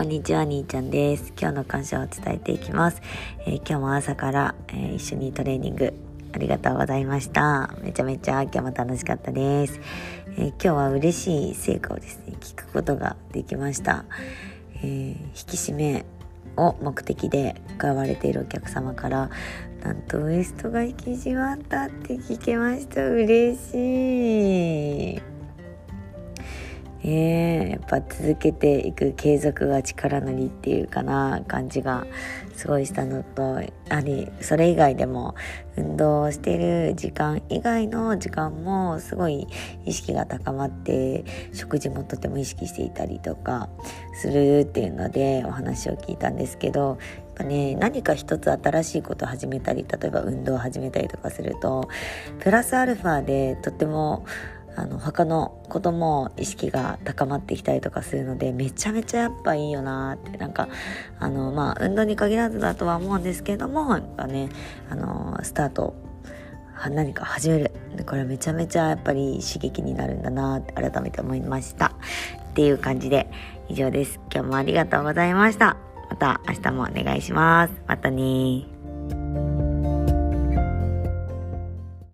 こんにちは、兄ちゃんです。今日の感謝を伝えていきます。えー、今日も朝から、えー、一緒にトレーニングありがとうございました。めちゃめちゃ今日も楽しかったです。えー、今日は嬉しい成果をですね、聞くことができました。え引き締めを目的で買われているお客様からなんとウエストが引き締まったって聞けました嬉しい、っぱ続けていく継続が力なりっていうかな感じがすごいしたのとやはりそれ以外でも運動してる時間以外の時間もすごい意識が高まって食事もとても意識していたりとかするっていうのでお話を聞いたんですけどね何か一つ新しいことを始めたり例えば運動を始めたりとかするとプラスアルファでとってもあの他のことも意識が高まってきたりとかするのでめちゃめちゃやっぱいいよなって。なんかあのまあ運動に限らずだとは思うんですけれどもやっぱねあのスタート何か始める。これめちゃめちゃやっぱり刺激になるんだなって改めて思いました。っていう感じで以上です。今日もありがとうございました。また明日もお願いします。またね